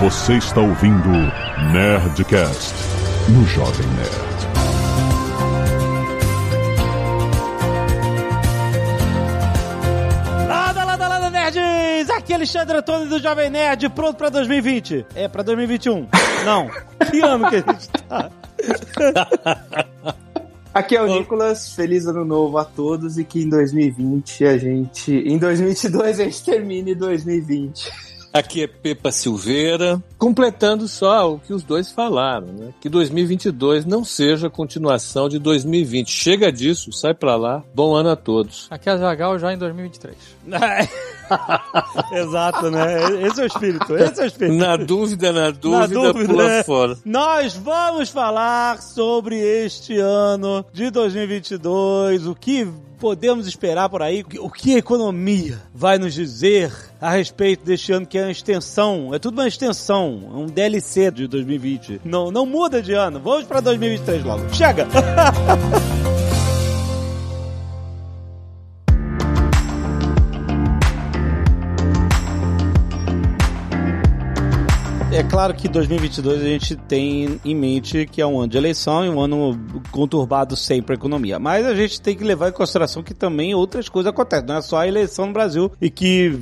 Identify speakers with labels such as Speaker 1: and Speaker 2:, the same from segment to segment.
Speaker 1: Você está ouvindo Nerdcast no Jovem Nerd.
Speaker 2: Lada, lada, lada, nerds! Aqui é Alexandre Antônio do Jovem Nerd, pronto pra 2020. É, pra 2021. Não. Que ano que a gente tá?
Speaker 3: Aqui é o Nicolas, feliz ano novo a todos e que em 2020 a gente. Em 2022 a gente termine 2020.
Speaker 4: Aqui é Pepa Silveira, completando só o que os dois falaram, né? Que 2022 não seja a continuação de 2020. Chega disso, sai pra lá. Bom ano a todos.
Speaker 5: Aqui é a Zagal já em 2023.
Speaker 2: Exato, né? Esse é o espírito, esse é o espírito.
Speaker 4: Na dúvida, na dúvida,
Speaker 2: dúvida,
Speaker 4: pula
Speaker 2: né?
Speaker 4: fora.
Speaker 2: Nós vamos falar sobre este ano de 2022, o que podemos esperar por aí, o que a economia vai nos dizer a respeito deste ano que é uma extensão, é tudo uma extensão, é um DLC de 2020. Não, não muda de ano, vamos para 2023 logo. Chega! É claro que 2022 a gente tem em mente que é um ano de eleição e um ano conturbado sempre a economia. Mas a gente tem que levar em consideração que também outras coisas acontecem. Não é só a eleição no Brasil e que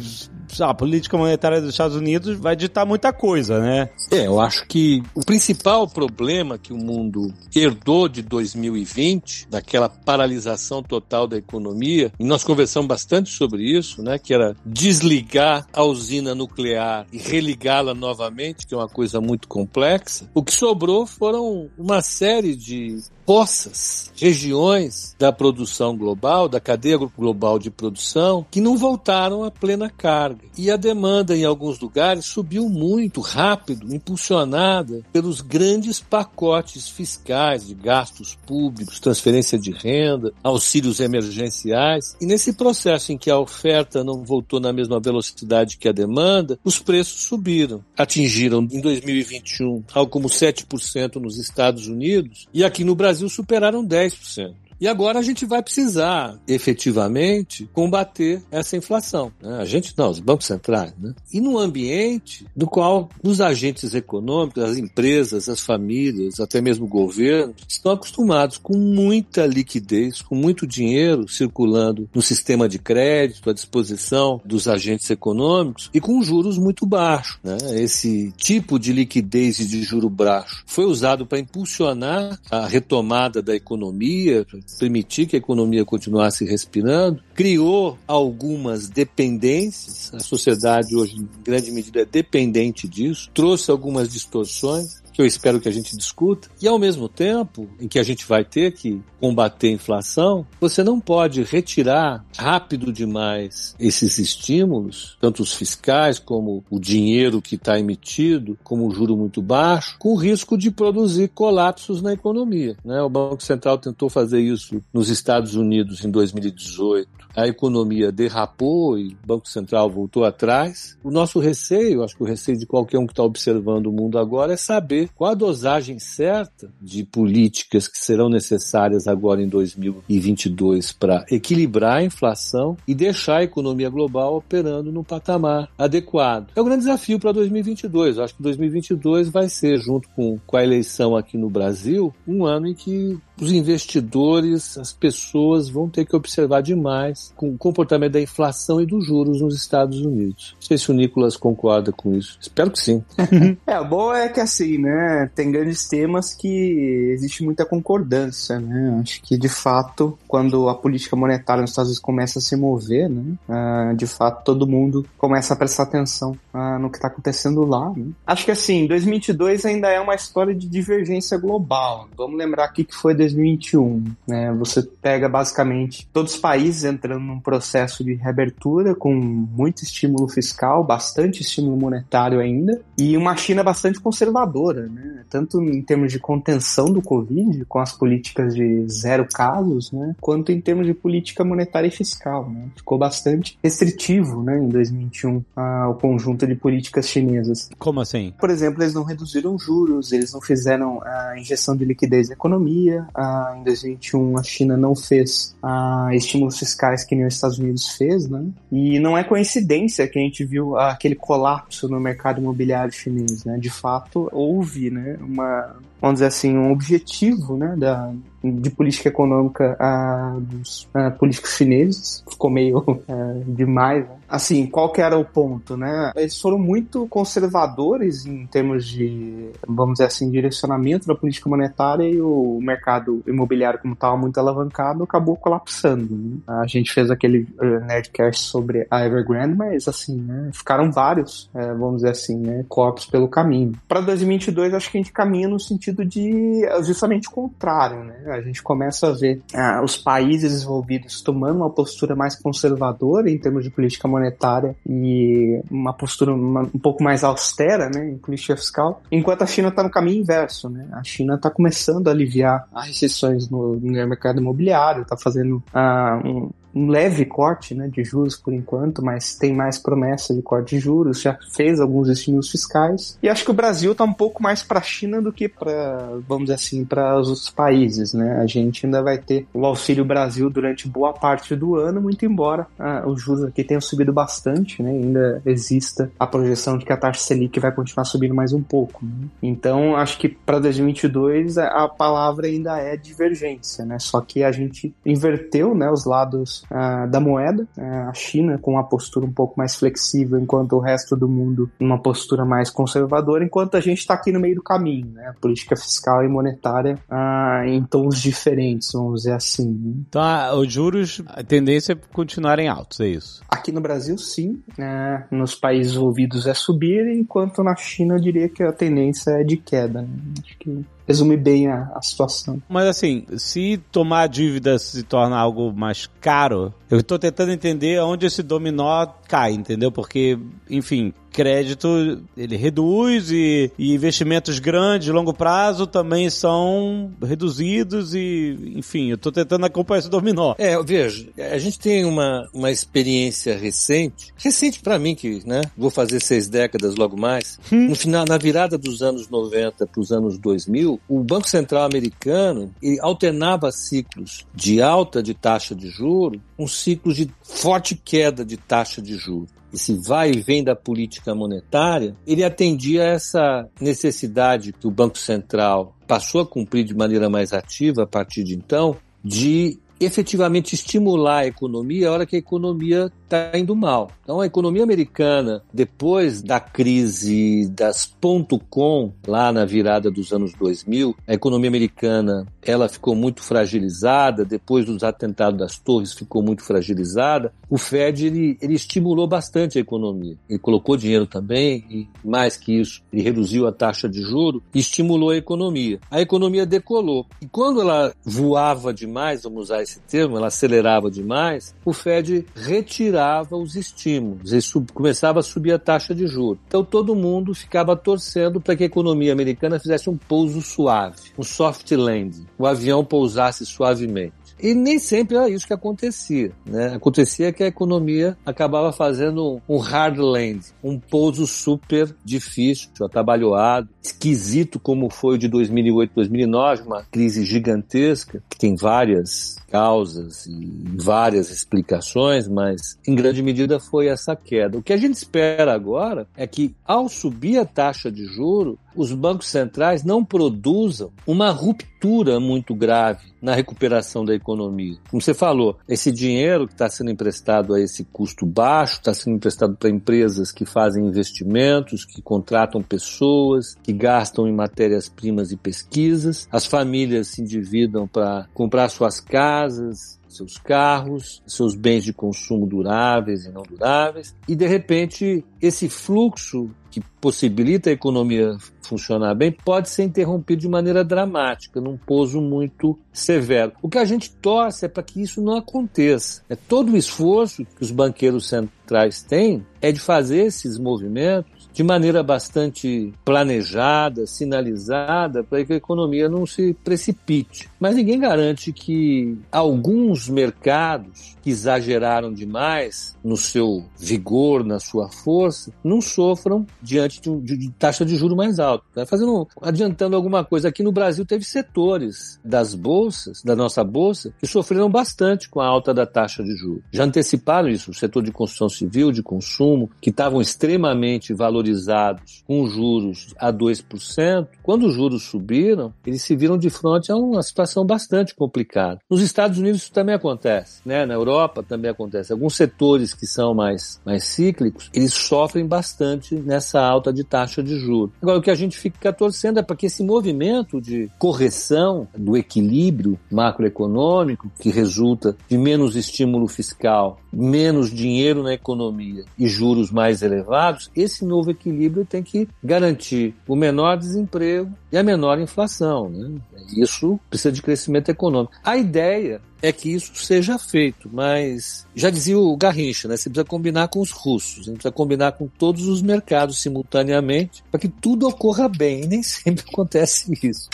Speaker 2: a política monetária dos Estados Unidos vai ditar muita coisa, né?
Speaker 4: É, eu acho que o principal problema que o mundo herdou de 2020, daquela paralisação total da economia, e nós conversamos bastante sobre isso, né, que era desligar a usina nuclear e religá-la novamente, que é uma coisa muito complexa. O que sobrou foram uma série de poças, regiões da produção global, da cadeia global de produção, que não voltaram à plena carga. E a demanda em alguns lugares subiu muito rápido, impulsionada pelos grandes pacotes fiscais de gastos públicos, transferência de renda, auxílios emergenciais. E nesse processo em que a oferta não voltou na mesma velocidade que a demanda, os preços subiram. Atingiram em 2021 algo como 7% nos Estados Unidos e aqui no Brasil superaram 10%. E agora a gente vai precisar, efetivamente, combater essa inflação. Né? A gente não, os bancos centrais. Né? E num ambiente do qual os agentes econômicos, as empresas, as famílias, até mesmo o governo, estão acostumados com muita liquidez, com muito dinheiro circulando no sistema de crédito à disposição dos agentes econômicos e com juros muito baixos. Né? Esse tipo de liquidez e de juro baixo foi usado para impulsionar a retomada da economia, permitir que a economia continuasse respirando, criou algumas dependências, a sociedade hoje em grande medida é dependente disso, trouxe algumas distorções, que eu espero que a gente discuta, e ao mesmo tempo em que a gente vai ter que combater a inflação, você não pode retirar rápido demais esses estímulos, tanto os fiscais como o dinheiro que está emitido, como o juro muito baixo, com o risco de produzir colapsos na economia. Né? O Banco Central tentou fazer isso nos Estados Unidos em 2018. A economia derrapou e o Banco Central voltou atrás. O nosso receio, acho que o receio de qualquer um que está observando o mundo agora, é saber qual a dosagem certa de políticas que serão necessárias agora em 2022 para equilibrar a inflação e deixar a economia global operando num patamar adequado. É o grande desafio para 2022. Eu acho que 2022 vai ser, junto com, com a eleição aqui no Brasil, um ano em que os investidores, as pessoas vão ter que observar demais com o comportamento da inflação e dos juros nos Estados Unidos. Não sei se o Nicolas concorda com isso. Espero que sim.
Speaker 3: É, o bom é que assim, né, tem grandes temas que existe muita concordância, né, acho que de fato, quando a política monetária nos Estados Unidos começa a se mover, né, ah, de fato todo mundo começa a prestar atenção ah, no que está acontecendo lá, né. Acho que assim, 2022 ainda é uma história de divergência global. Vamos lembrar aqui que foi 2021, né, você pega basicamente todos os países entrando num processo de reabertura com muito estímulo fiscal, bastante estímulo monetário ainda, e uma China bastante conservadora, né? Tanto em termos de contenção do Covid, com as políticas de zero casos, né? Quanto em termos de política monetária e fiscal, né? Ficou bastante restritivo, né? Em 2021, o conjunto de políticas chinesas.
Speaker 2: Como assim?
Speaker 3: Por exemplo, eles não reduziram juros, eles não fizeram a injeção de liquidez na economia. em 2021, a China não fez estímulos fiscais que nem os Estados Unidos fez, né? E não é coincidência que a gente viu aquele colapso no mercado imobiliário chinês, né? De fato, houve, né, uma, vamos dizer assim, um objetivo, né, da, de política econômica uh, dos uh, políticos chineses. Ficou meio uh, demais. Né? Assim, qual que era o ponto, né? Eles foram muito conservadores em termos de, vamos dizer assim, direcionamento da política monetária e o mercado imobiliário, como estava muito alavancado, acabou colapsando. Né? A gente fez aquele uh, Nerdcast sobre a Evergrande, mas assim, né? Ficaram vários, uh, vamos dizer assim, né? Corpos pelo caminho. Para 2022, acho que a gente caminha no sentido de justamente o contrário, né? A gente começa a ver ah, os países desenvolvidos tomando uma postura mais conservadora em termos de política monetária e uma postura uma, um pouco mais austera, né, em política fiscal, enquanto a China está no caminho inverso, né? A China está começando a aliviar as restrições no, no mercado imobiliário, está fazendo ah, um, um leve corte né, de juros por enquanto, mas tem mais promessa de corte de juros, já fez alguns estímulos fiscais. E acho que o Brasil está um pouco mais para a China do que para, vamos dizer assim, para os outros países. Né? A gente ainda vai ter o Auxílio Brasil durante boa parte do ano, muito embora ah, os juros aqui tenham subido bastante, né? ainda exista a projeção de que a taxa Selic vai continuar subindo mais um pouco. Né? Então, acho que para 2022 a palavra ainda é divergência, né? só que a gente inverteu né, os lados da moeda, uh, a China com uma postura um pouco mais flexível, enquanto o resto do mundo uma postura mais conservadora, enquanto a gente está aqui no meio do caminho, né? política fiscal e monetária uh, em tons diferentes, vamos dizer assim. Né?
Speaker 2: Então, os juros, a tendência é continuarem altos, é isso?
Speaker 3: Aqui no Brasil, sim. Né? Nos países envolvidos é subir, enquanto na China eu diria que a tendência é de queda. Né? Acho que resume bem a, a, situação.
Speaker 2: Mas assim, se tomar dívida se torna algo mais caro, eu estou tentando entender onde esse dominó cai, entendeu? Porque, enfim, crédito ele reduz e, e, investimentos grandes, de longo prazo, também são reduzidos e, enfim, eu estou tentando acompanhar esse dominó.
Speaker 4: É, veja, a gente tem uma, uma experiência recente, recente para mim, que né, vou fazer seis décadas logo mais, hum. no final, na virada dos anos 90 para os anos 2000, o Banco Central americano alternava ciclos de alta de taxa de juro com ciclos de forte queda de taxa de juro esse vai e vem da política monetária, ele atendia essa necessidade que o Banco Central passou a cumprir de maneira mais ativa a partir de então, de efetivamente estimular a economia a hora que a economia está indo mal. Então, a economia americana, depois da crise das ponto .com, lá na virada dos anos 2000, a economia americana ela ficou muito fragilizada, depois dos atentados das torres ficou muito fragilizada. O Fed ele, ele estimulou bastante a economia. Ele colocou dinheiro também e mais que isso, ele reduziu a taxa de juro e estimulou a economia. A economia decolou. E quando ela voava demais, vamos usar esse termo, ela acelerava demais, o Fed retirava os estímulos e sub, começava a subir a taxa de juros. Então todo mundo ficava torcendo para que a economia americana fizesse um pouso suave, um soft landing, o avião pousasse suavemente. E nem sempre era isso que acontecia. Né? Acontecia que a economia acabava fazendo um hard land, um pouso super difícil, atabalhoado, esquisito como foi o de 2008, 2009, uma crise gigantesca, que tem várias causas e várias explicações, mas em grande medida foi essa queda. O que a gente espera agora é que, ao subir a taxa de juro, os bancos centrais não produzam uma ruptura muito grave na recuperação da economia. Como você falou, esse dinheiro que está sendo emprestado a esse custo baixo, está sendo emprestado para empresas que fazem investimentos, que contratam pessoas, que gastam em matérias-primas e pesquisas, as famílias se endividam para comprar suas casas, seus carros, seus bens de consumo duráveis e não duráveis, e de repente esse fluxo que possibilita a economia funcionar bem pode ser interrompido de maneira dramática, num pouso muito severo. O que a gente torce é para que isso não aconteça. É todo o esforço que os banqueiros centrais têm é de fazer esses movimentos de maneira bastante planejada, sinalizada, para que a economia não se precipite. Mas ninguém garante que alguns mercados que exageraram demais no seu vigor, na sua força, não sofram diante de, um, de, de taxa de juro mais alta. Tá fazendo, adiantando alguma coisa, aqui no Brasil teve setores das bolsas, da nossa bolsa, que sofreram bastante com a alta da taxa de juros. Já anteciparam isso, o setor de construção civil, de consumo, que estavam extremamente valorizados com juros a 2%, quando os juros subiram, eles se viram de frente a uma situação bastante complicada. Nos Estados Unidos isso também acontece, né? Na Europa também acontece. Alguns setores que são mais, mais cíclicos, eles sofrem bastante nessa alta de taxa de juros. Agora, o que a gente fica torcendo é para que esse movimento de correção do equilíbrio macroeconômico, que resulta de menos estímulo fiscal, menos dinheiro na economia e juros mais elevados, esse novo equilíbrio tem que garantir o menor desemprego e a menor inflação. Né? Isso precisa de crescimento econômico. A ideia é que isso seja feito, mas já dizia o Garrincha, né? Você precisa combinar com os russos, gente precisa combinar com todos os mercados simultaneamente para que tudo ocorra bem, e nem sempre acontece isso.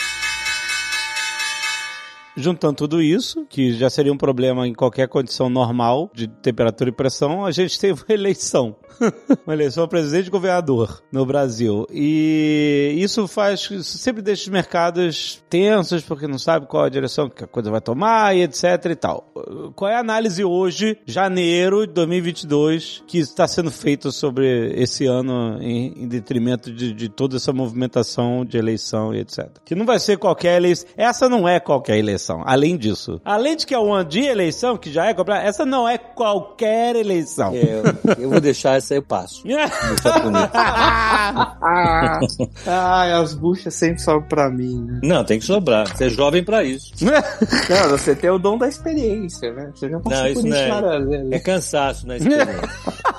Speaker 2: Juntando tudo isso, que já seria um problema em qualquer condição normal de temperatura e pressão, a gente teve uma eleição. uma eleição presidente e governador no Brasil. E isso faz, isso sempre deixa os mercados tensos, porque não sabe qual a direção que a coisa vai tomar e etc e tal. Qual é a análise hoje, janeiro de 2022, que está sendo feita sobre esse ano em, em detrimento de, de toda essa movimentação de eleição e etc. Que não vai ser qualquer eleição. Essa não é qualquer eleição. Além disso. Além de que é um ano de eleição, que já é essa não é qualquer eleição.
Speaker 4: É, eu vou deixar essa aí, eu passo.
Speaker 3: Ai, as buchas sempre sobram pra mim, né?
Speaker 4: Não, tem que sobrar. Você é jovem pra isso.
Speaker 3: não, você tem o dom da experiência, né? Você já
Speaker 4: passou não, isso por isso não é, é cansaço na experiência.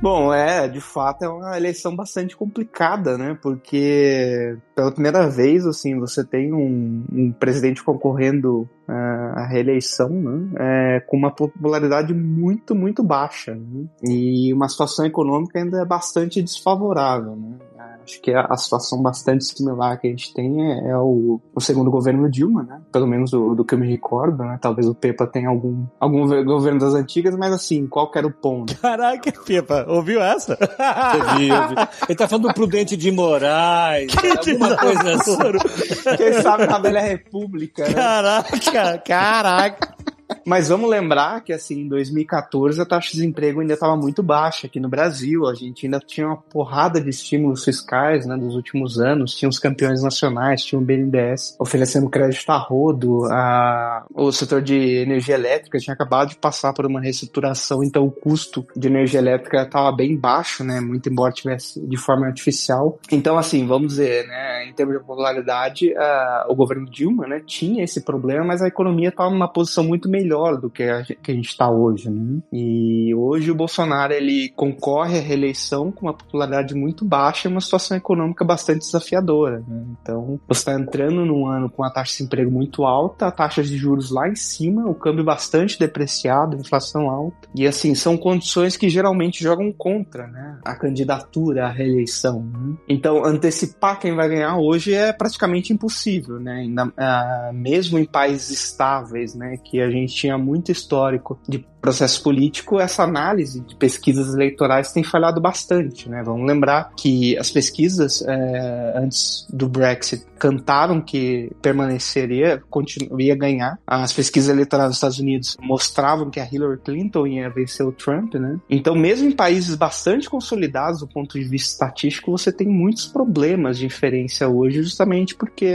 Speaker 3: Bom, é, de fato é uma eleição bastante complicada, né? Porque pela primeira vez, assim, você tem um, um presidente concorrendo uh, à reeleição, né? É, com uma popularidade muito, muito baixa, né? E uma situação econômica ainda bastante desfavorável, né? Acho que a, situação bastante similar que a gente tem é, é o, o, segundo governo Dilma, né? Pelo menos do, do, que eu me recordo, né? Talvez o Pepa tenha algum, algum governo das antigas, mas assim, qual que era o ponto?
Speaker 2: Caraca, Pepa, ouviu essa?
Speaker 4: Ouvi, ouvi. Ele tá falando do Prudente de Moraes, que alguma coisa assim.
Speaker 3: Quem sabe na Velha República, né?
Speaker 2: Caraca, caraca.
Speaker 3: Mas vamos lembrar que, assim, em 2014 a taxa de desemprego ainda estava muito baixa aqui no Brasil. A gente ainda tinha uma porrada de estímulos fiscais, né, dos últimos anos. Tinha os campeões nacionais, tinha o BNDES oferecendo crédito a rodo. A... O setor de energia elétrica tinha acabado de passar por uma reestruturação, então o custo de energia elétrica estava bem baixo, né, muito embora tivesse de forma artificial. Então, assim, vamos dizer, né, em termos de popularidade, uh, o governo Dilma, né, tinha esse problema, mas a economia estava numa posição muito melhor do que a, que a gente está hoje, né? E hoje o Bolsonaro ele concorre à reeleição com uma popularidade muito baixa e uma situação econômica bastante desafiadora. Né? Então você está entrando num ano com a taxa de emprego muito alta, a taxa de juros lá em cima, o câmbio bastante depreciado, inflação alta. E assim, são condições que geralmente jogam contra né? a candidatura à reeleição. Né? Então antecipar quem vai ganhar hoje é praticamente impossível, né? Ainda, uh, mesmo em países estáveis, né? Que a gente tinha muito histórico de processo político, essa análise de pesquisas eleitorais tem falhado bastante, né? Vamos lembrar que as pesquisas é, antes do Brexit cantaram que permaneceria, continuaria ganhar. As pesquisas eleitorais dos Estados Unidos mostravam que a Hillary Clinton ia vencer o Trump, né? Então, mesmo em países bastante consolidados do ponto de vista estatístico, você tem muitos problemas de inferência hoje, justamente porque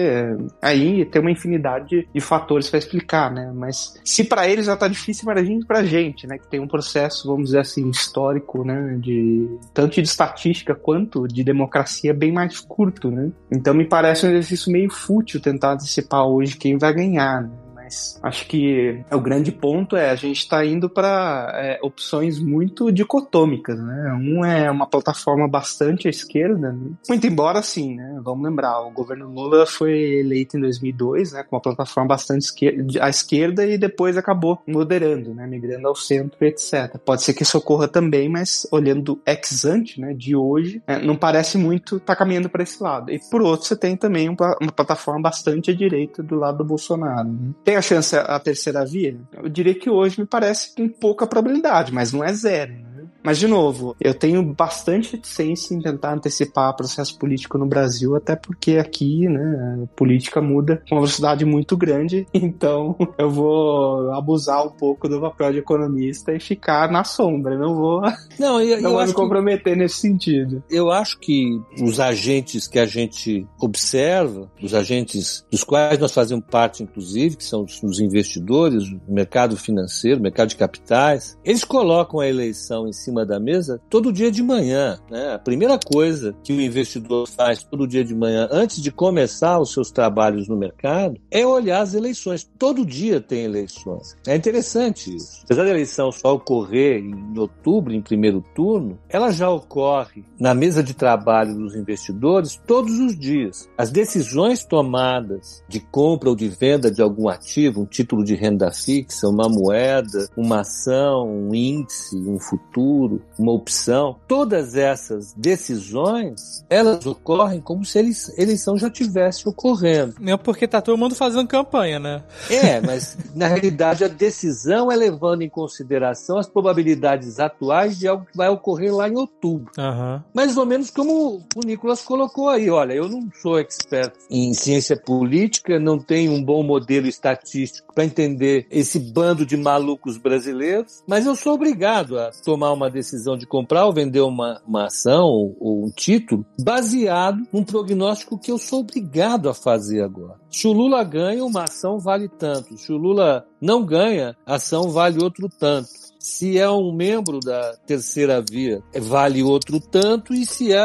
Speaker 3: aí tem uma infinidade de fatores para explicar, né? Mas se para eles já tá difícil, imagina pra gente gente, né, que tem um processo, vamos dizer assim, histórico, né, de tanto de estatística quanto de democracia bem mais curto, né? Então me parece um exercício meio fútil tentar antecipar hoje quem vai ganhar, né? Mas acho que o grande ponto é a gente está indo para é, opções muito dicotômicas, né? Um é uma plataforma bastante à esquerda, né? muito embora sim, né? Vamos lembrar, o governo Lula foi eleito em 2002, né? Com uma plataforma bastante esquerda, à esquerda e depois acabou moderando, né? Migrando ao centro, etc. Pode ser que isso ocorra também, mas olhando ex ante, né? De hoje, é, não parece muito tá caminhando para esse lado. E por outro, você tem também uma, uma plataforma bastante à direita do lado do Bolsonaro. Né? Tem a chance a terceira via? Eu diria que hoje me parece com pouca probabilidade, mas não é zero. Né? Mas, de novo, eu tenho bastante reticência em tentar antecipar processo político no Brasil, até porque aqui, né, a política muda com uma velocidade muito grande, então eu vou abusar um pouco do papel de economista e ficar na sombra, não vou,
Speaker 4: não, eu,
Speaker 3: não
Speaker 4: eu
Speaker 3: vou me comprometer que, nesse sentido.
Speaker 4: Eu acho que os agentes que a gente observa, os agentes dos quais nós fazemos parte, inclusive, que são os investidores, o mercado financeiro, o mercado de capitais, eles colocam a eleição em cima da mesa todo dia de manhã. Né? A primeira coisa que o investidor faz todo dia de manhã, antes de começar os seus trabalhos no mercado, é olhar as eleições. Todo dia tem eleições. É interessante isso. Apesar da eleição só ocorrer em outubro, em primeiro turno, ela já ocorre na mesa de trabalho dos investidores todos os dias. As decisões tomadas de compra ou de venda de algum ativo, um título de renda fixa, uma moeda, uma ação, um índice, um futuro, uma opção. Todas essas decisões, elas ocorrem como se a eleição já tivesse ocorrendo.
Speaker 5: Não porque tá todo mundo fazendo campanha, né?
Speaker 4: É, mas na realidade a decisão é levando em consideração as probabilidades atuais de algo que vai ocorrer lá em outubro.
Speaker 5: Uhum.
Speaker 4: Mais ou menos como o Nicolas colocou aí. Olha, eu não sou expert em ciência política, não tenho um bom modelo estatístico para entender esse bando de malucos brasileiros, mas eu sou obrigado a tomar uma decisão de comprar ou vender uma, uma ação ou, ou um título baseado num prognóstico que eu sou obrigado a fazer agora. Se o Lula ganha, uma ação vale tanto. Se o Lula não ganha, a ação vale outro tanto. Se é um membro da terceira via, vale outro tanto, e se é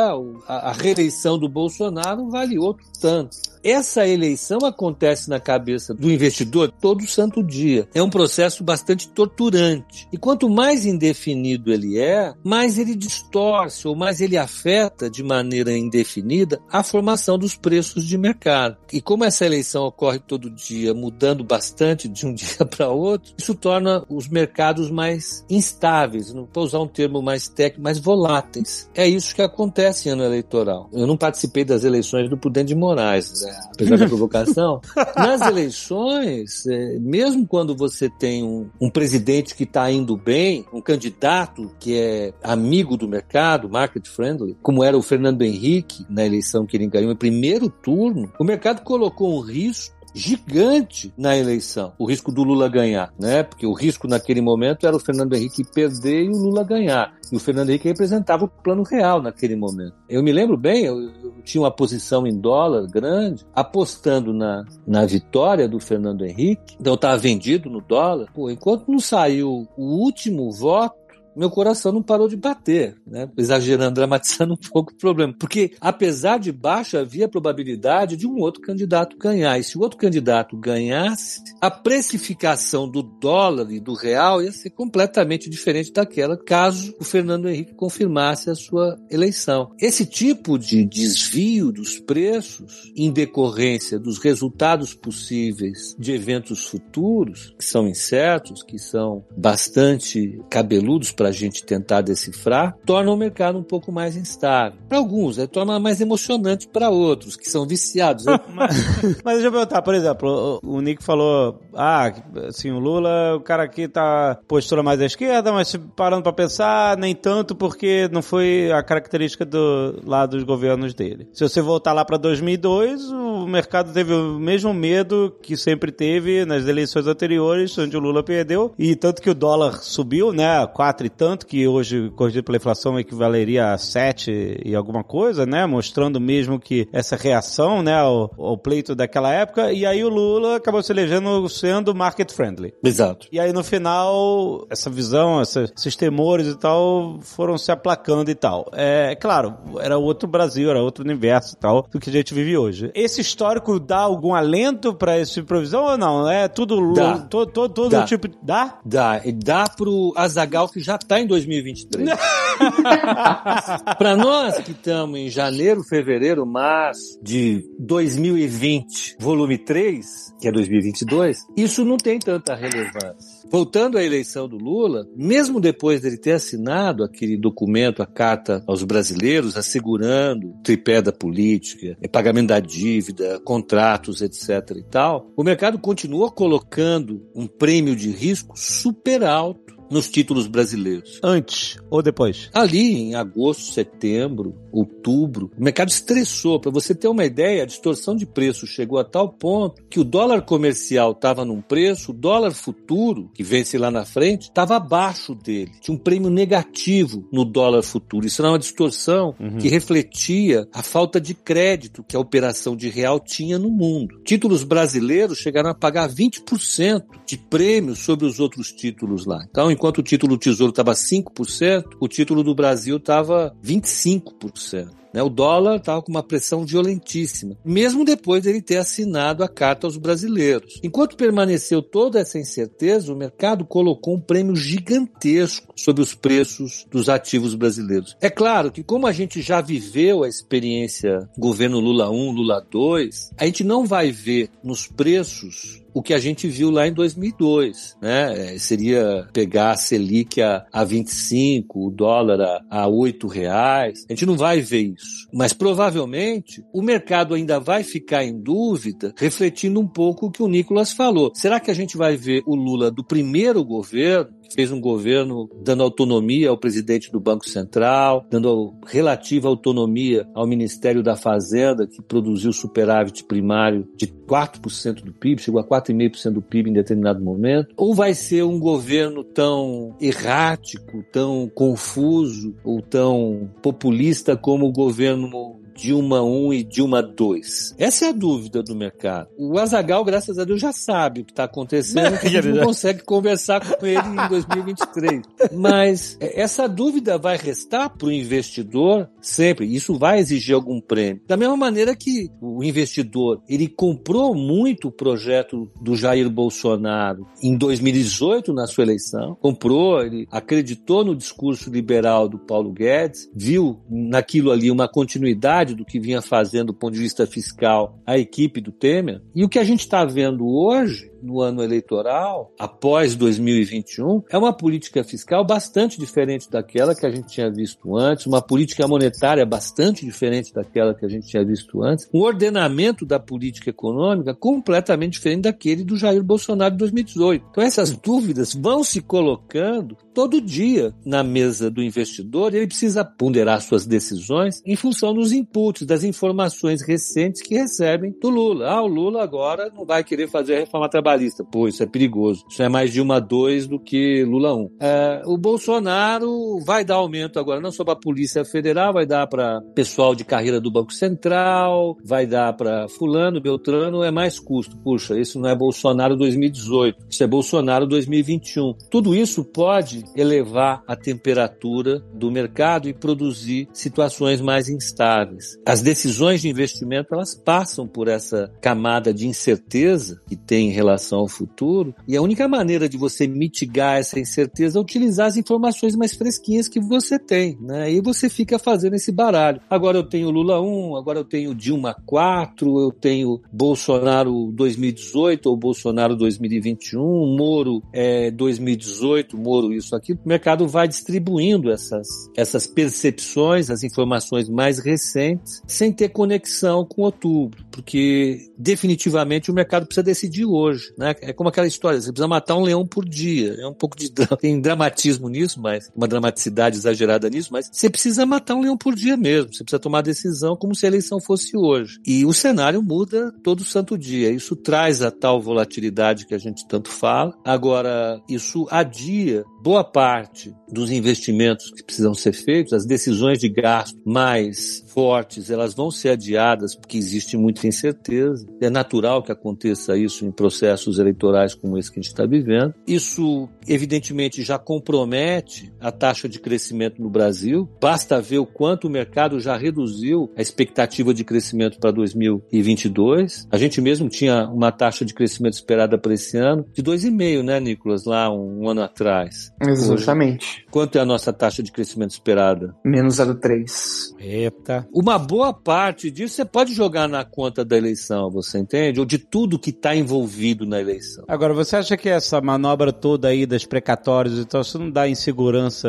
Speaker 4: a, reeleição do Bolsonaro, vale outro tanto. Essa eleição acontece na cabeça do investidor todo santo dia. É um processo bastante torturante. E quanto mais indefinido ele é, mais ele distorce ou mais ele afeta de maneira indefinida a formação dos preços de mercado. E como essa eleição ocorre todo dia, mudando bastante de um dia para outro, isso torna os mercados mais instáveis, não vou usar um termo mais técnico, mais voláteis. É isso que acontece em ano eleitoral. Eu não participei das eleições do Prudente de Moraes, né? apesar da provocação. Nas eleições, é, mesmo quando você tem um, um presidente que está indo bem, um candidato que é amigo do mercado, market friendly, como era o Fernando Henrique na eleição que ele ganhou em primeiro turno, o mercado colocou um risco gigante na eleição, o risco do Lula ganhar, né? Porque o risco naquele momento era o Fernando Henrique perder e o Lula ganhar. E o Fernando Henrique representava o plano real naquele momento. Eu me lembro bem, eu, eu tinha uma posição em dólar grande, apostando na, na vitória do Fernando Henrique. Então eu estava vendido no dólar. Pô, enquanto não saiu o último voto, meu coração não parou de bater, né? Exagerando, dramatizando um pouco o problema. Porque, apesar de baixo, havia probabilidade de um outro candidato ganhar. E se o outro candidato ganhasse, a precificação do dólar e do real ia ser completamente diferente daquela caso o Fernando Henrique confirmasse a sua eleição. Esse tipo de desvio dos preços em decorrência dos resultados possíveis de eventos futuros, que são incertos, que são bastante cabeludos para para a gente tentar decifrar, torna o mercado um pouco mais instável. Para alguns, é, torna mais emocionante para outros, que são viciados. Né?
Speaker 2: mas, mas deixa eu perguntar, por exemplo, o, o Nick falou, ah, assim, o Lula, o cara aqui tá postura mais à esquerda, mas parando para pensar, nem tanto porque não foi a característica do, lá dos governos dele. Se você voltar lá para 2002, o mercado teve o mesmo medo que sempre teve nas eleições anteriores, onde o Lula perdeu, e tanto que o dólar subiu, né, 4 tanto que hoje, corrigido pela inflação, equivaleria a 7 e alguma coisa, né? Mostrando mesmo que essa reação, né, ao, ao pleito daquela época, e aí o Lula acabou se elegendo sendo market friendly.
Speaker 4: Exato.
Speaker 2: E aí no final, essa visão, essa, esses temores e tal, foram se aplacando e tal. É claro, era outro Brasil, era outro universo e tal, do que a gente vive hoje. Esse histórico dá algum alento para esse provisão ou não? É tudo,
Speaker 4: Dá.
Speaker 2: todo, todo, todo
Speaker 4: Dá.
Speaker 2: tipo, dá?
Speaker 4: Dá, e dá pro Azagal que já tá em 2023. Para nós que estamos em janeiro, fevereiro, março de 2020, volume 3, que é 2022, isso não tem tanta relevância. Voltando à eleição do Lula, mesmo depois dele ter assinado aquele documento, a carta aos brasileiros, assegurando tripé da política, é, pagamento da dívida, contratos, etc. e tal, o mercado continua colocando um prêmio de risco super alto nos títulos brasileiros.
Speaker 2: Antes ou depois?
Speaker 4: Ali em agosto, setembro, outubro, o mercado estressou. Para você ter uma ideia, a distorção de preço chegou a tal ponto que o dólar comercial estava num preço, o dólar futuro, que vence lá na frente, estava abaixo dele. Tinha um prêmio negativo no dólar futuro. Isso era uma distorção que refletia a falta de crédito que a operação de real tinha no mundo. Títulos brasileiros chegaram a pagar 20% de prêmio sobre os outros títulos lá. Então, enquanto o título do Tesouro estava 5%, o título do Brasil estava 25%. né? O dólar estava com uma pressão violentíssima, mesmo depois dele ter assinado a carta aos brasileiros. Enquanto permaneceu toda essa incerteza, o mercado colocou um prêmio gigantesco sobre os preços dos ativos brasileiros. É claro que, como a gente já viveu a experiência governo Lula 1, Lula 2, a gente não vai ver nos preços o que a gente viu lá em 2002, né? É, seria pegar a Selic a, a 25, o dólar a, a 8 reais. A gente não vai ver isso. Mas provavelmente o mercado ainda vai ficar em dúvida, refletindo um pouco o que o Nicolas falou. Será que a gente vai ver o Lula do primeiro governo fez um governo dando autonomia ao presidente do Banco Central, dando relativa autonomia ao Ministério da Fazenda, que produziu superávit primário de 4% do PIB, chegou a 4,5% do PIB em determinado momento, ou vai ser um governo tão errático, tão confuso ou tão populista como o governo Dilma 1 e Dilma 2? Essa é a dúvida do mercado. O Azagal, graças a Deus, já sabe o que está acontecendo, que a gente não consegue conversar com ele em 2023. Mas essa dúvida vai restar para o investidor sempre. Isso vai exigir algum prêmio. Da mesma maneira que o investidor ele comprou muito o projeto do Jair Bolsonaro em 2018 na sua eleição, comprou, ele acreditou no discurso liberal do Paulo Guedes, viu naquilo ali uma continuidade do que vinha fazendo do ponto de vista fiscal a equipe do Temer. E o que a gente está vendo hoje no ano eleitoral, após 2021, é uma política fiscal bastante diferente daquela que a gente tinha visto antes, uma política monetária bastante diferente daquela que a gente tinha visto antes, um ordenamento da política econômica completamente diferente daquele do Jair Bolsonaro de 2018. Então essas dúvidas vão se colocando todo dia na mesa do investidor ele precisa ponderar suas decisões em função dos inputs, das informações recentes que recebem do Lula. Ah, o Lula agora não vai querer fazer a reforma trabalhista. Pô, isso é perigoso. Isso é mais Dilma 2 do que Lula 1. É, o Bolsonaro vai dar aumento agora, não só para a Polícia Federal, vai dar para pessoal de carreira do Banco Central, vai dar para fulano, Beltrano, é mais custo. Puxa, isso não é Bolsonaro 2018, isso é Bolsonaro 2021. Tudo isso pode elevar a temperatura do mercado e produzir situações mais instáveis. As decisões de investimento, elas passam por essa camada de incerteza que tem em relação ao futuro, e a única maneira de você mitigar essa incerteza é utilizar as informações mais fresquinhas que você tem, né? Aí você fica fazendo esse baralho. Agora eu tenho Lula 1, agora eu tenho Dilma 4, eu tenho Bolsonaro 2018 ou Bolsonaro 2021, Moro é 2018, Moro isso aqui. O mercado vai distribuindo essas, essas percepções, as informações mais recentes, sem ter conexão com outubro, porque definitivamente o mercado precisa decidir hoje. Né? É como aquela história, você precisa matar um leão por dia. É um pouco de tem dramatismo nisso, mas uma dramaticidade exagerada nisso, mas você precisa matar um leão por dia mesmo. Você precisa tomar decisão como se a eleição fosse hoje. E o cenário muda todo santo dia. Isso traz a tal volatilidade que a gente tanto fala. Agora, isso adia boa parte dos investimentos que precisam ser feitos, as decisões de gasto mais fortes, elas vão ser adiadas porque existe muita incerteza. É natural que aconteça isso em processos eleitorais como esse que a gente está vivendo. Isso, evidentemente, já compromete a taxa de crescimento no Brasil. Basta ver o quanto o mercado já reduziu a expectativa de crescimento para 2022. A gente mesmo tinha uma taxa de crescimento esperada para esse ano de 2,5, né, Nicolas, lá um, um ano atrás.
Speaker 3: Exatamente.
Speaker 4: Hoje, quanto é a nossa taxa de crescimento esperada?
Speaker 3: Menos 0,3.
Speaker 2: Eita.
Speaker 4: Uma boa parte disso você pode jogar na conta da eleição, você entende? Ou de tudo que está envolvido na eleição.
Speaker 2: Agora, você acha que essa manobra toda aí das precatórias e tal, isso não dá insegurança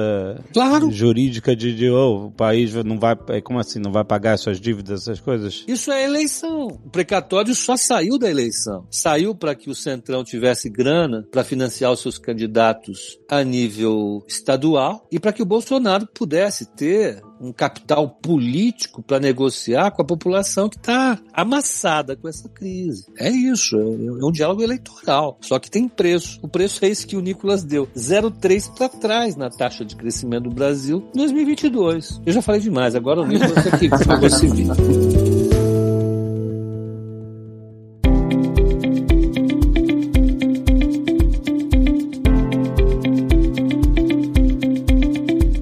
Speaker 4: claro.
Speaker 2: jurídica de, de oh, o país não vai, é, como assim, não vai pagar suas dívidas, essas coisas?
Speaker 4: Isso é eleição. O precatório só saiu da eleição. Saiu para que o Centrão tivesse grana para financiar os seus candidatos a nível estadual e para que o Bolsonaro pudesse ter um capital político para negociar com a população que está amassada com essa crise. É isso, é, é um diálogo eleitoral. Só que tem preço. O preço é esse que o Nicolas deu: 0,3 para trás na taxa de crescimento do Brasil em 2022. Eu já falei demais, agora o Nicolas aqui pagou esse vídeo.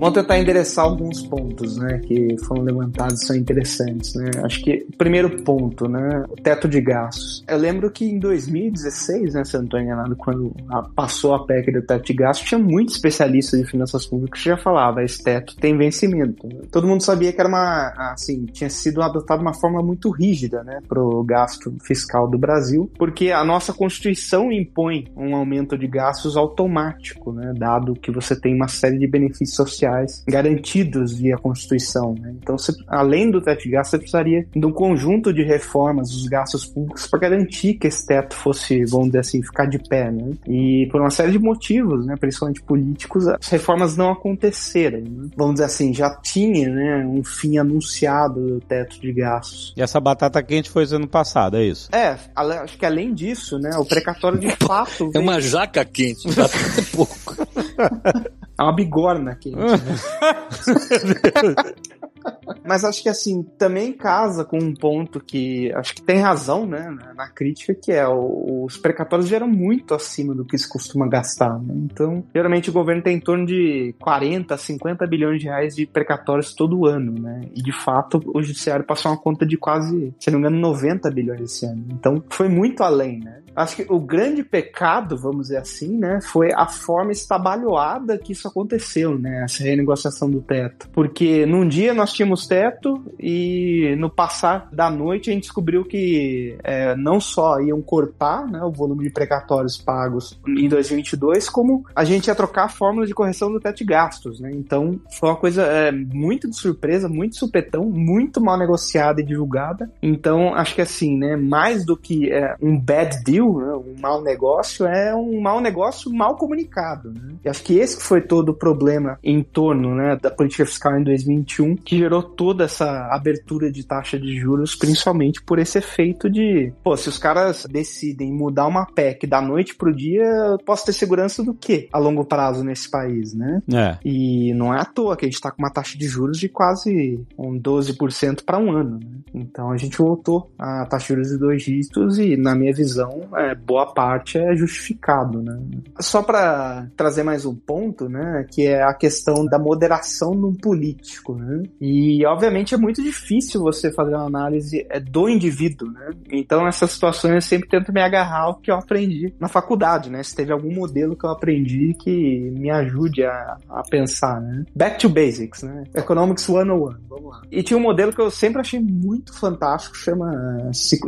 Speaker 3: Vamos tentar endereçar alguns pontos, né, que foram levantados são interessantes, né. Acho que primeiro ponto, né, o teto de gastos. Eu lembro que em 2016, né, se eu não enganado, quando passou a PEC do teto de gastos, tinha muitos especialistas de finanças públicas que já falavam, esse teto tem vencimento. Todo mundo sabia que era uma, assim, tinha sido adotada uma forma muito rígida, né, pro gasto fiscal do Brasil, porque a nossa Constituição impõe um aumento de gastos automático, né, dado que você tem uma série de benefícios sociais sociais garantidos via Constituição. Né? Então, você, além do teto de gastos, você precisaria de um conjunto de reformas dos gastos públicos para garantir que esse teto fosse, vamos dizer assim, ficar de pé. Né? E por uma série de motivos, né, principalmente políticos, as reformas não aconteceram. Né? Vamos dizer assim, já tinha né, um fim anunciado do teto de gastos.
Speaker 2: E essa batata quente foi ano passado, é isso?
Speaker 3: É, acho que além disso, né, o precatório de fato.
Speaker 4: É uma jaca quente, batata pouco.
Speaker 3: É uma bigorna quente. Né? Mas acho que assim, também casa com um ponto que acho que tem razão, né, na crítica, que é os precatórios geram muito acima do que se costuma gastar, né? Então, geralmente o governo tem em torno de 40, 50 bilhões de reais de precatórios todo ano, né? E de fato, o judiciário passou uma conta de quase, se não me engano, 90 bilhões esse ano. Então, foi muito além, né? Acho que o grande pecado, vamos dizer assim, né, foi a forma estabalhoada que isso aconteceu, né, essa renegociação do teto. Porque num dia nós tínhamos teto e no passar da noite a gente descobriu que é, não só iam cortar né, o volume de precatórios pagos em 2022, como a gente ia trocar a fórmula de correção do teto de gastos, né. Então foi uma coisa é, muito de surpresa, muito supetão, muito mal negociada e divulgada. Então acho que assim, né, mais do que é, um bad deal, né, um mau negócio, é um mau negócio mal comunicado. Né? E acho que esse foi todo o problema em torno né, da política fiscal em 2021, que gerou toda essa abertura de taxa de juros, principalmente por esse efeito de, pô, se os caras decidem mudar uma PEC da noite pro dia, eu posso ter segurança do quê a longo prazo nesse país, né?
Speaker 2: É.
Speaker 3: E não é à toa que a gente tá com uma taxa de juros de quase um 12% para um ano. Né? Então a gente voltou a taxa de juros de dois dígitos e, na minha visão, é, boa parte é justificado, né? Só para trazer mais um ponto, né, que é a questão da moderação no político, né? E obviamente é muito difícil você fazer uma análise é, do indivíduo, né? Então nessas situações eu sempre tento me agarrar ao que eu aprendi na faculdade, né? Se teve algum modelo que eu aprendi que me ajude a, a pensar, né? Back to basics, né? Economics 101, vamos lá. E tinha um modelo que eu sempre achei muito fantástico, chama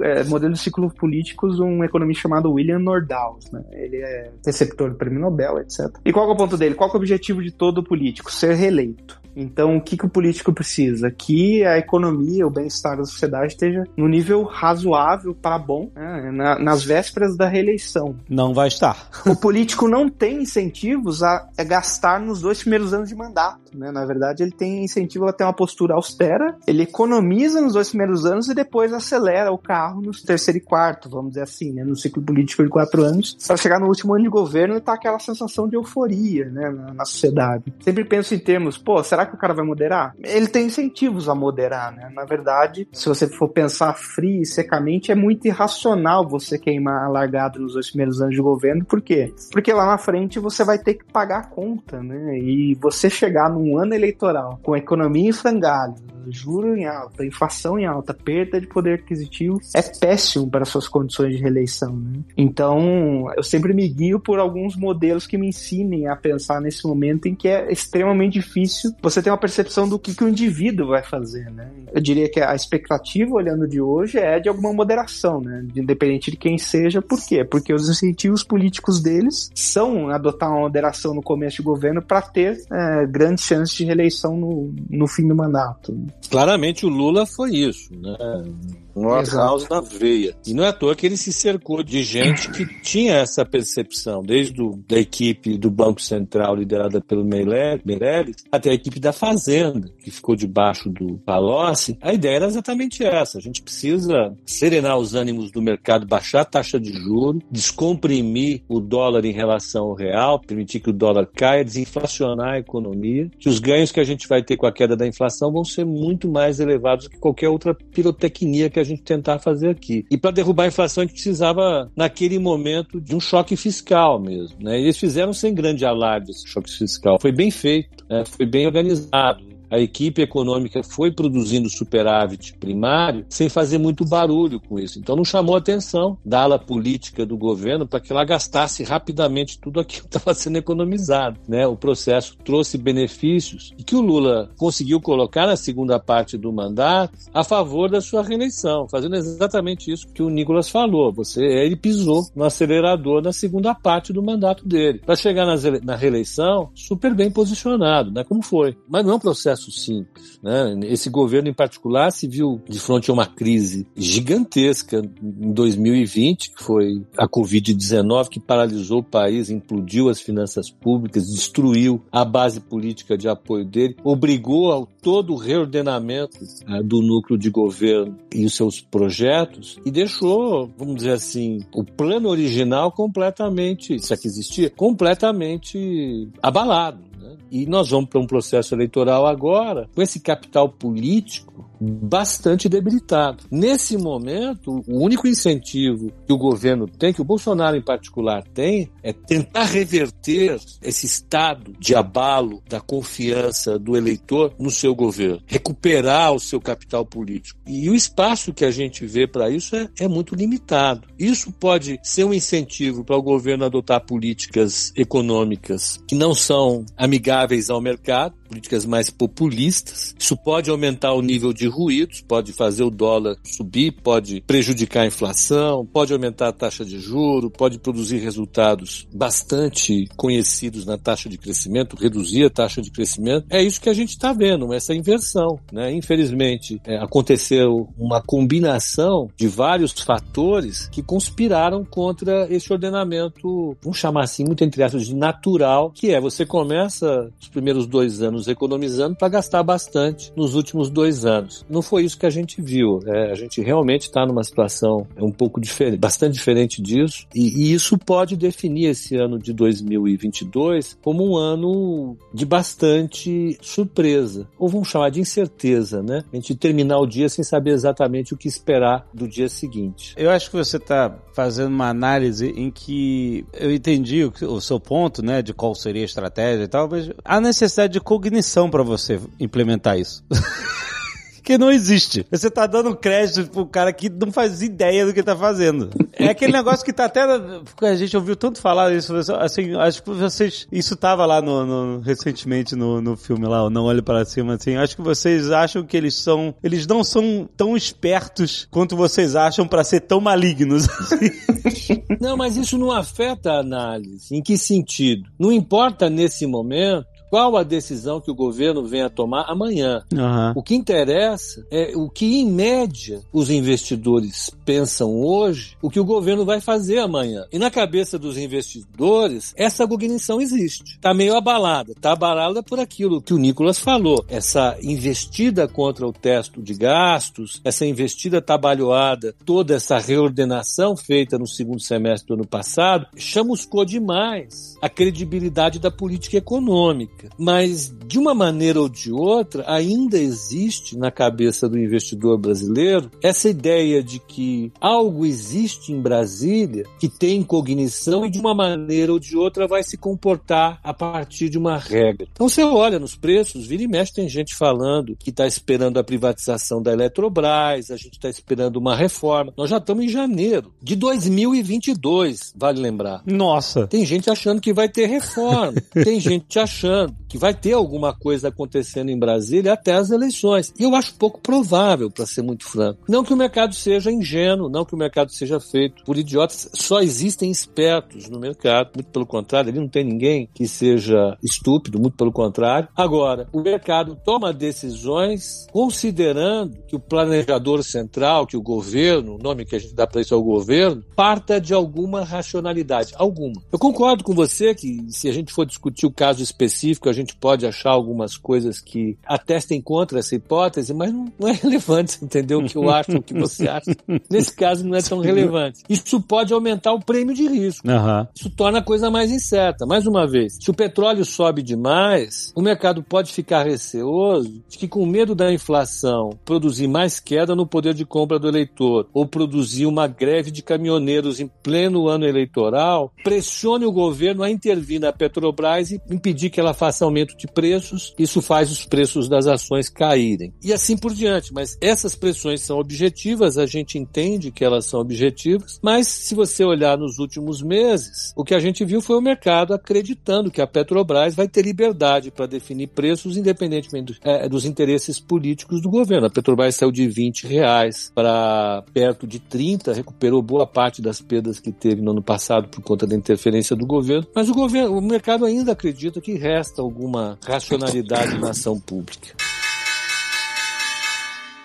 Speaker 3: é, modelo de ciclos políticos, um economista chamado William Nordhaus, né? Ele é receptor do prêmio Nobel, etc. E qual é o ponto dele? Qual é o objetivo de todo político? Ser reeleito. Então, o que, que o político precisa? Que a economia, o bem-estar da sociedade esteja no nível razoável para bom, né? Na, nas vésperas da reeleição.
Speaker 2: Não vai estar.
Speaker 3: O político não tem incentivos a, a gastar nos dois primeiros anos de mandato. Né? Na verdade, ele tem incentivo a ter uma postura austera, ele economiza nos dois primeiros anos e depois acelera o carro no terceiro e quarto, vamos dizer assim, né? no ciclo político de quatro anos, para chegar no último ano de governo e tá aquela sensação de euforia né? na, na sociedade. Sempre penso em termos, pô, será que o cara vai moderar? Ele tem incentivos a moderar, né? Na verdade, se você for pensar frio e secamente, é muito irracional você queimar a largada nos dois primeiros anos de governo, por quê? Porque lá na frente você vai ter que pagar a conta, né? E você chegar num ano eleitoral com a economia em juro em alta, inflação em alta, perda de poder aquisitivo, é péssimo para suas condições de reeleição. Né? Então, eu sempre me guio por alguns modelos que me ensinem a pensar nesse momento em que é extremamente difícil você ter uma percepção do que, que o indivíduo vai fazer. Né? Eu diria que a expectativa, olhando de hoje, é de alguma moderação, né? independente de quem seja. Por quê? Porque os incentivos políticos deles são adotar uma moderação no começo de governo para ter é, grandes chances de reeleição no, no fim do mandato.
Speaker 4: Claramente o Lula foi isso, né? Um house na veia. E não é à toa que ele se cercou de gente que tinha essa percepção, desde do, da equipe do Banco Central liderada pelo Meirelles, até a equipe da Fazenda, que ficou debaixo do Palocci. A ideia era exatamente essa. A gente precisa serenar os ânimos do mercado, baixar a taxa de juros, descomprimir o dólar em relação ao real, permitir que o dólar caia, desinflacionar a economia, que os ganhos que a gente vai ter com a queda da inflação vão ser muito mais elevados do que qualquer outra pirotecnia que a gente tentar fazer aqui. E para derrubar a inflação, a gente precisava, naquele momento, de um choque fiscal mesmo. Né? Eles fizeram sem grande alarde esse choque fiscal. Foi bem feito, né? foi bem organizado a equipe econômica foi produzindo superávit primário sem fazer muito barulho com isso. Então não chamou atenção da ala política do governo para que ela gastasse rapidamente tudo aquilo que estava sendo economizado. Né? O processo trouxe benefícios e que o Lula conseguiu colocar na segunda parte do mandato a favor da sua reeleição, fazendo exatamente isso que o Nicolas falou. Você, ele pisou no acelerador na segunda parte do mandato dele. Para chegar na reeleição, super bem posicionado, né? como foi. Mas não é um processo processo simples. Né? Esse governo, em particular, se viu de frente a uma crise gigantesca em 2020, que foi a Covid-19, que paralisou o país, implodiu as finanças públicas, destruiu a base política de apoio dele, obrigou ao todo o reordenamento né, do núcleo de governo e os seus projetos e deixou, vamos dizer assim, o plano original completamente, se é que existia, completamente abalado. E nós vamos para um processo eleitoral agora com esse capital político bastante debilitado. Nesse momento, o único incentivo que o governo tem, que o Bolsonaro em particular tem, é tentar reverter esse estado de abalo da confiança do eleitor no seu governo, recuperar o seu capital político. E o espaço que a gente vê para isso é, é muito limitado. Isso pode ser um incentivo para o governo adotar políticas econômicas que não são amigáveis ao mercado, políticas mais populistas. Isso pode aumentar o nível de ruídos, pode fazer o dólar subir, pode prejudicar a inflação, pode aumentar a taxa de juro, pode produzir resultados bastante conhecidos na taxa de crescimento, reduzir a taxa de crescimento. É isso que a gente está vendo, essa inversão. Né? Infelizmente, é, aconteceu uma combinação de vários fatores que conspiraram contra esse ordenamento, vamos chamar assim, muito entre aspas, de natural, que é você começa os primeiros dois anos economizando para gastar bastante nos últimos dois anos. Não foi isso que a gente viu. É, a gente realmente está numa situação um pouco diferente, bastante diferente disso, e, e isso pode definir esse ano de 2022 como um ano de bastante surpresa, ou vamos chamar de incerteza, né? A gente terminar o dia sem saber exatamente o que esperar do dia seguinte.
Speaker 2: Eu acho que você está fazendo uma análise em que eu entendi o, o seu ponto, né, de qual seria a estratégia e tal, mas a necessidade de cognição para você implementar isso. que não existe. Você tá dando crédito pro cara que não faz ideia do que tá fazendo. É aquele negócio que tá até. A gente ouviu tanto falar isso. Assim, acho que vocês. Isso tava lá no, no recentemente no, no filme lá, o Não Olhe para Cima, assim. Acho que vocês acham que eles são. Eles não são tão espertos quanto vocês acham para ser tão malignos.
Speaker 4: Não, mas isso não afeta a análise. Em que sentido? Não importa nesse momento qual a decisão que o governo vem a tomar amanhã.
Speaker 2: Aham.
Speaker 4: O que interessa é o que, em média, os investidores pensam hoje, o que o governo vai fazer amanhã. E na cabeça dos investidores, essa cognição existe. Está meio abalada. Está abalada por aquilo que o Nicolas falou. Essa investida contra o teto de gastos, essa investida trabalhoada, toda essa reordenação feita no segundo semestre do ano passado, chamuscou demais a credibilidade da política econômica. Mas, de uma maneira ou de outra, ainda existe na cabeça do investidor brasileiro essa ideia de que algo existe em Brasília que tem cognição e, de uma maneira ou de outra, vai se comportar a partir de uma regra. Então, você olha nos preços, vira e mexe, tem gente falando que está esperando a privatização da Eletrobras, a gente está esperando uma reforma. Nós já estamos em janeiro de 2022, vale lembrar.
Speaker 2: Nossa.
Speaker 4: Tem gente achando que vai ter reforma. Tem gente achando que vai ter alguma coisa acontecendo em Brasília até as eleições. E eu acho pouco provável, para ser muito franco. Não que o mercado seja ingênuo, não que o mercado seja feito por idiotas. Só existem espertos no mercado. Muito pelo contrário, ali não tem ninguém que seja estúpido, muito pelo contrário. Agora, o mercado toma decisões considerando que o planejador central, que o governo, o nome que a gente dá para isso é o governo, parta de alguma racionalidade. Alguma. Eu concordo com você que se a gente for discutir o caso específico, a gente pode achar algumas coisas que atestem contra essa hipótese, mas não, não é relevante você entender o que eu acho, o que você acha. Nesse caso não é tão relevante. Isso pode aumentar o prêmio de risco.
Speaker 2: Aham.
Speaker 4: Isso torna a coisa mais incerta. Mais uma vez, se o petróleo sobe demais, o mercado pode ficar receoso de que, com medo da inflação produzir mais queda no poder de compra do eleitor ou produzir uma greve de caminhoneiros em pleno ano eleitoral, pressione o governo a intervir na Petrobras e impedir que ela faça aumento de preços. Isso faz os preços das ações caírem. E assim por diante. Mas essas pressões são objetivas, a gente entende que elas são objetivas, mas se você olhar nos últimos meses, o que a gente viu foi o mercado acreditando que a Petrobras vai ter liberdade para definir preços independentemente é, dos interesses políticos do governo. A Petrobras saiu de 20 reais para perto de 30, recuperou boa parte das perdas que teve no ano passado por conta da interferência do governo, mas o governo, o mercado ainda acredita que resta alguma racionalidade na ação pública.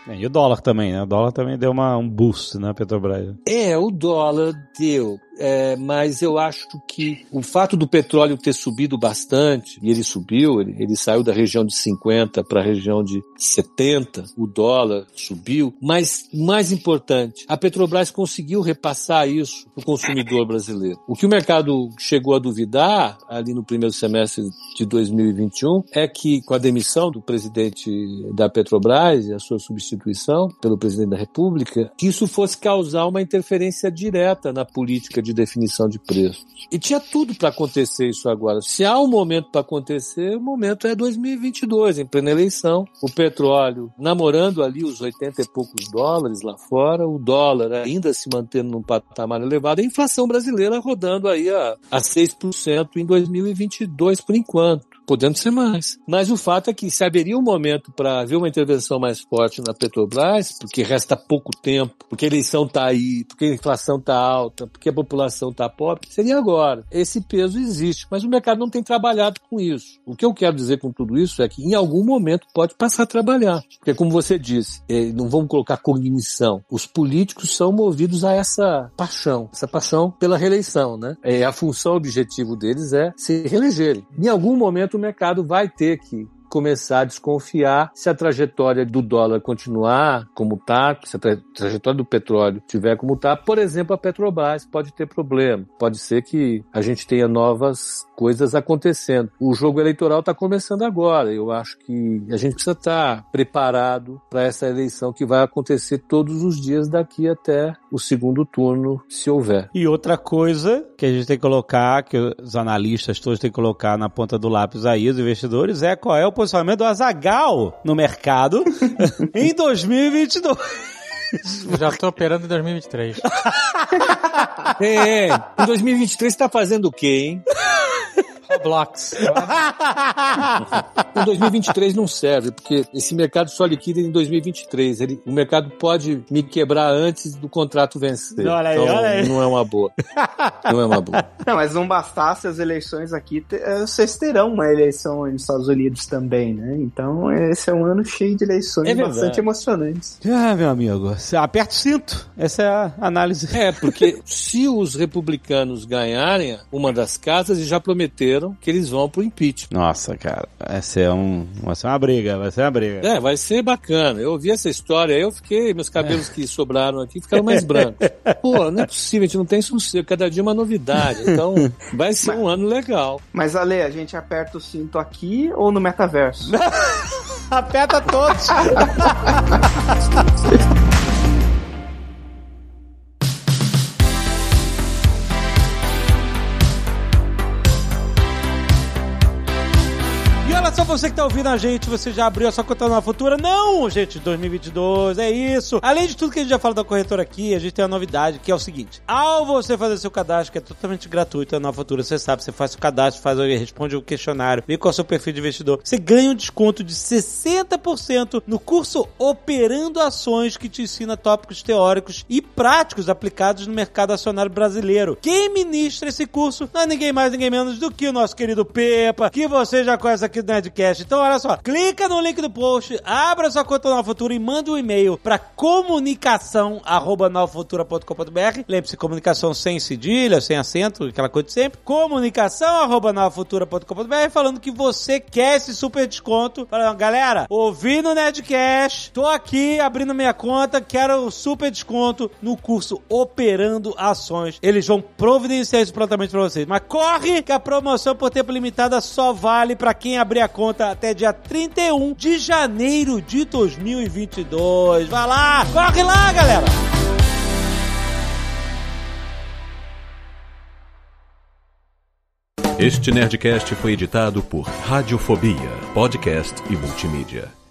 Speaker 2: É, E o dólar também, né? O dólar também deu uma, um boost na Petrobras.
Speaker 4: É, o dólar deu. É, mas eu acho que o fato do petróleo ter subido bastante, e ele subiu, ele, ele saiu da região de 50 para a região de 70, o dólar subiu, mas mais importante, a Petrobras conseguiu repassar isso para o consumidor brasileiro. O que o mercado chegou a duvidar ali no primeiro semestre de 2021 é que com a demissão do presidente da Petrobras e a sua substituição pelo presidente da República, que isso fosse causar uma interferência direta na política de definição de preços. E tinha tudo para acontecer isso agora. Se há um momento para acontecer, o momento é 2022, em plena eleição. O petróleo namorando ali os 80 e poucos dólares lá fora, o dólar ainda se mantendo num patamar elevado, a inflação brasileira rodando aí a, a 6% em 2022 por enquanto podendo ser mais. Mas o fato é que se haveria um momento para haver uma intervenção mais forte na Petrobras, porque resta pouco tempo, porque a eleição está aí, porque a inflação está alta, porque a população está pobre, seria agora. Esse peso existe, mas o mercado não tem trabalhado com isso. O que eu quero dizer com tudo isso é que em algum momento pode passar a trabalhar. Porque como você disse, eh, não vamos colocar cognição. Os políticos são movidos a essa paixão, essa paixão pela reeleição, né? É, a função, o objetivo deles é se reelegerem. Em algum momento mercado vai ter que começar a desconfiar se a trajetória do dólar continuar como está, se a tra trajetória do petróleo tiver como está. Por exemplo, a Petrobras pode ter problema. Pode ser que a gente tenha novas coisas acontecendo. O jogo eleitoral está começando agora. Eu acho que a gente precisa estar preparado para essa eleição que vai acontecer todos os dias daqui até o segundo turno, se houver.
Speaker 2: E outra coisa que a gente tem que colocar, que os analistas todos têm que colocar na ponta do lápis aí, os investidores, é qual é o posicionamento do Azagal no mercado em 2022.
Speaker 5: Eu já tô operando em 2023.
Speaker 4: É, em 2023 está fazendo o quê, hein?
Speaker 5: Blocks.
Speaker 4: Em 2023 não serve, porque esse mercado só liquida em 2023. Ele, o mercado pode me quebrar antes do contrato vencer.
Speaker 2: Olha aí,
Speaker 4: então,
Speaker 2: olha aí.
Speaker 4: não é uma boa. Não é uma boa.
Speaker 3: Não, mas não bastasse as eleições aqui, eh, vocês terão uma eleição nos Estados Unidos também, né? Então esse é um ano cheio de eleições
Speaker 4: É
Speaker 3: bastante emocionantes.
Speaker 2: Ah, meu amigo, você aperta o cinto. Essa é a análise.
Speaker 4: É, porque se os republicanos ganharem uma das casas, eles já prometeram que eles vão pro impeachment.
Speaker 2: Nossa, cara, essa é, um, vai ser uma briga, vai ser uma briga.
Speaker 4: É, vai ser bacana. Eu ouvi essa história, aí eu fiquei, meus cabelos que sobraram aqui ficaram mais brancos. Pô, não é possível, a gente não tem sossego, cada dia é uma novidade. Então, vai ser um ano legal.
Speaker 3: Mas Ale, a gente aperta o cinto aqui ou no metaverso?
Speaker 2: Aperta todos. você que tá ouvindo a gente, você já abriu a sua conta na Futura? Não, gente, 2022, é isso. Além de tudo que a gente já fala da corretora aqui, a gente tem uma novidade, que é o seguinte. Ao você fazer seu cadastro, que é totalmente gratuito na Futura, você sabe, você faz o cadastro, faz, responde o questionário, vê qual é o seu perfil de investidor, você ganha um desconto de 60% no curso Operando Ações, que te ensina tópicos teóricos e práticos aplicados no mercado acionário brasileiro. Quem ministra esse curso não é ninguém mais, ninguém menos do que o nosso querido Pepa, que você já conhece aqui do Nerdcast. Então, olha só, clica no link do post, abra sua conta na Futura e manda um e-mail para comunicação@novafutura.com.br. Lembre-se, comunicação sem cedilha, sem acento, aquela coisa de sempre. comunicação@novafutura.com.br falando que você quer esse super desconto. Falando, galera, ouvi no Nerdcast, tô aqui abrindo minha conta, quero o super desconto no curso Operando Ações. Eles vão providenciar isso prontamente pra vocês. Mas corre que a promoção por tempo limitado só vale pra quem abrir a conta até dia 31 de janeiro de 2022. Vai lá, corre lá, galera!
Speaker 1: Este Nerdcast foi editado por Radiofobia, podcast e multimídia.